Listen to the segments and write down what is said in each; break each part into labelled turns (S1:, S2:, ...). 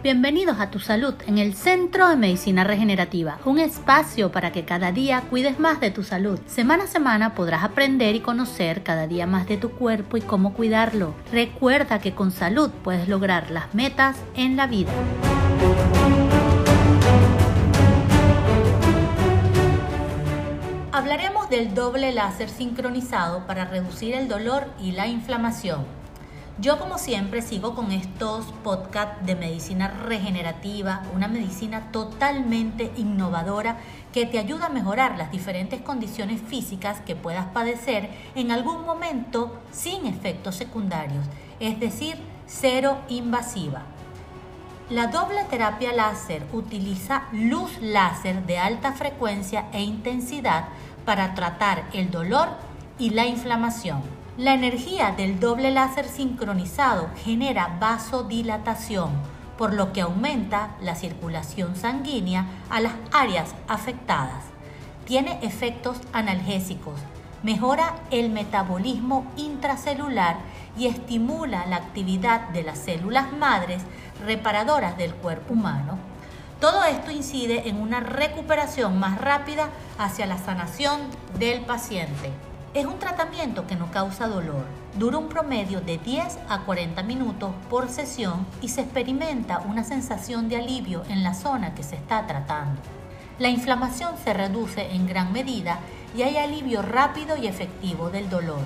S1: Bienvenidos a Tu Salud en el Centro de Medicina Regenerativa, un espacio para que cada día cuides más de tu salud. Semana a semana podrás aprender y conocer cada día más de tu cuerpo y cómo cuidarlo. Recuerda que con salud puedes lograr las metas en la vida. Hablaremos del doble láser sincronizado para reducir el dolor y la inflamación. Yo como siempre sigo con estos podcasts de medicina regenerativa, una medicina totalmente innovadora que te ayuda a mejorar las diferentes condiciones físicas que puedas padecer en algún momento sin efectos secundarios, es decir, cero invasiva. La doble terapia láser utiliza luz láser de alta frecuencia e intensidad para tratar el dolor y la inflamación. La energía del doble láser sincronizado genera vasodilatación, por lo que aumenta la circulación sanguínea a las áreas afectadas. Tiene efectos analgésicos, mejora el metabolismo intracelular y estimula la actividad de las células madres reparadoras del cuerpo humano. Todo esto incide en una recuperación más rápida hacia la sanación del paciente. Es un tratamiento que no causa dolor. Dura un promedio de 10 a 40 minutos por sesión y se experimenta una sensación de alivio en la zona que se está tratando. La inflamación se reduce en gran medida y hay alivio rápido y efectivo del dolor.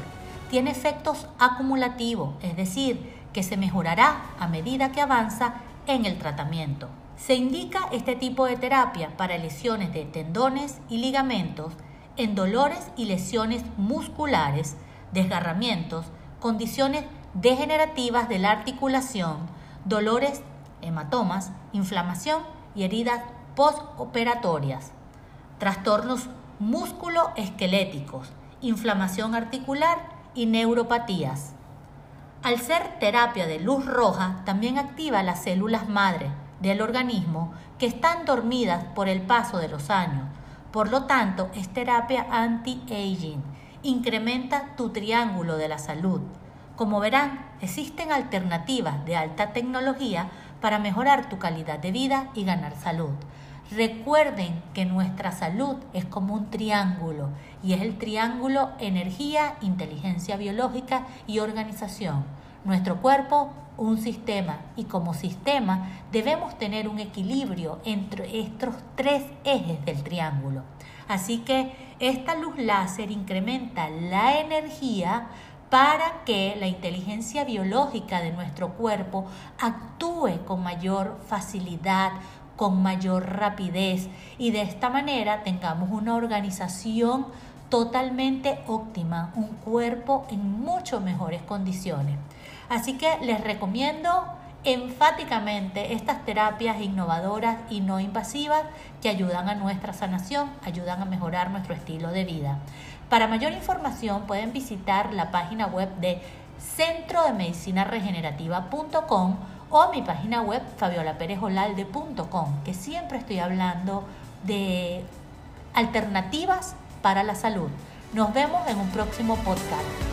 S1: Tiene efectos acumulativos, es decir, que se mejorará a medida que avanza en el tratamiento. Se indica este tipo de terapia para lesiones de tendones y ligamentos en dolores y lesiones musculares, desgarramientos, condiciones degenerativas de la articulación, dolores, hematomas, inflamación y heridas postoperatorias, trastornos músculo-esqueléticos, inflamación articular y neuropatías. Al ser terapia de luz roja, también activa las células madre del organismo que están dormidas por el paso de los años, por lo tanto, es terapia anti-aging. Incrementa tu triángulo de la salud. Como verán, existen alternativas de alta tecnología para mejorar tu calidad de vida y ganar salud. Recuerden que nuestra salud es como un triángulo y es el triángulo energía, inteligencia biológica y organización. Nuestro cuerpo un sistema y como sistema debemos tener un equilibrio entre estos tres ejes del triángulo. Así que esta luz láser incrementa la energía para que la inteligencia biológica de nuestro cuerpo actúe con mayor facilidad, con mayor rapidez y de esta manera tengamos una organización totalmente óptima, un cuerpo en mucho mejores condiciones. Así que les recomiendo enfáticamente estas terapias innovadoras y no invasivas que ayudan a nuestra sanación, ayudan a mejorar nuestro estilo de vida. Para mayor información pueden visitar la página web de centro de medicina regenerativa.com o mi página web fabiolaperejolalde.com, que siempre estoy hablando de alternativas para la salud. Nos vemos en un próximo podcast.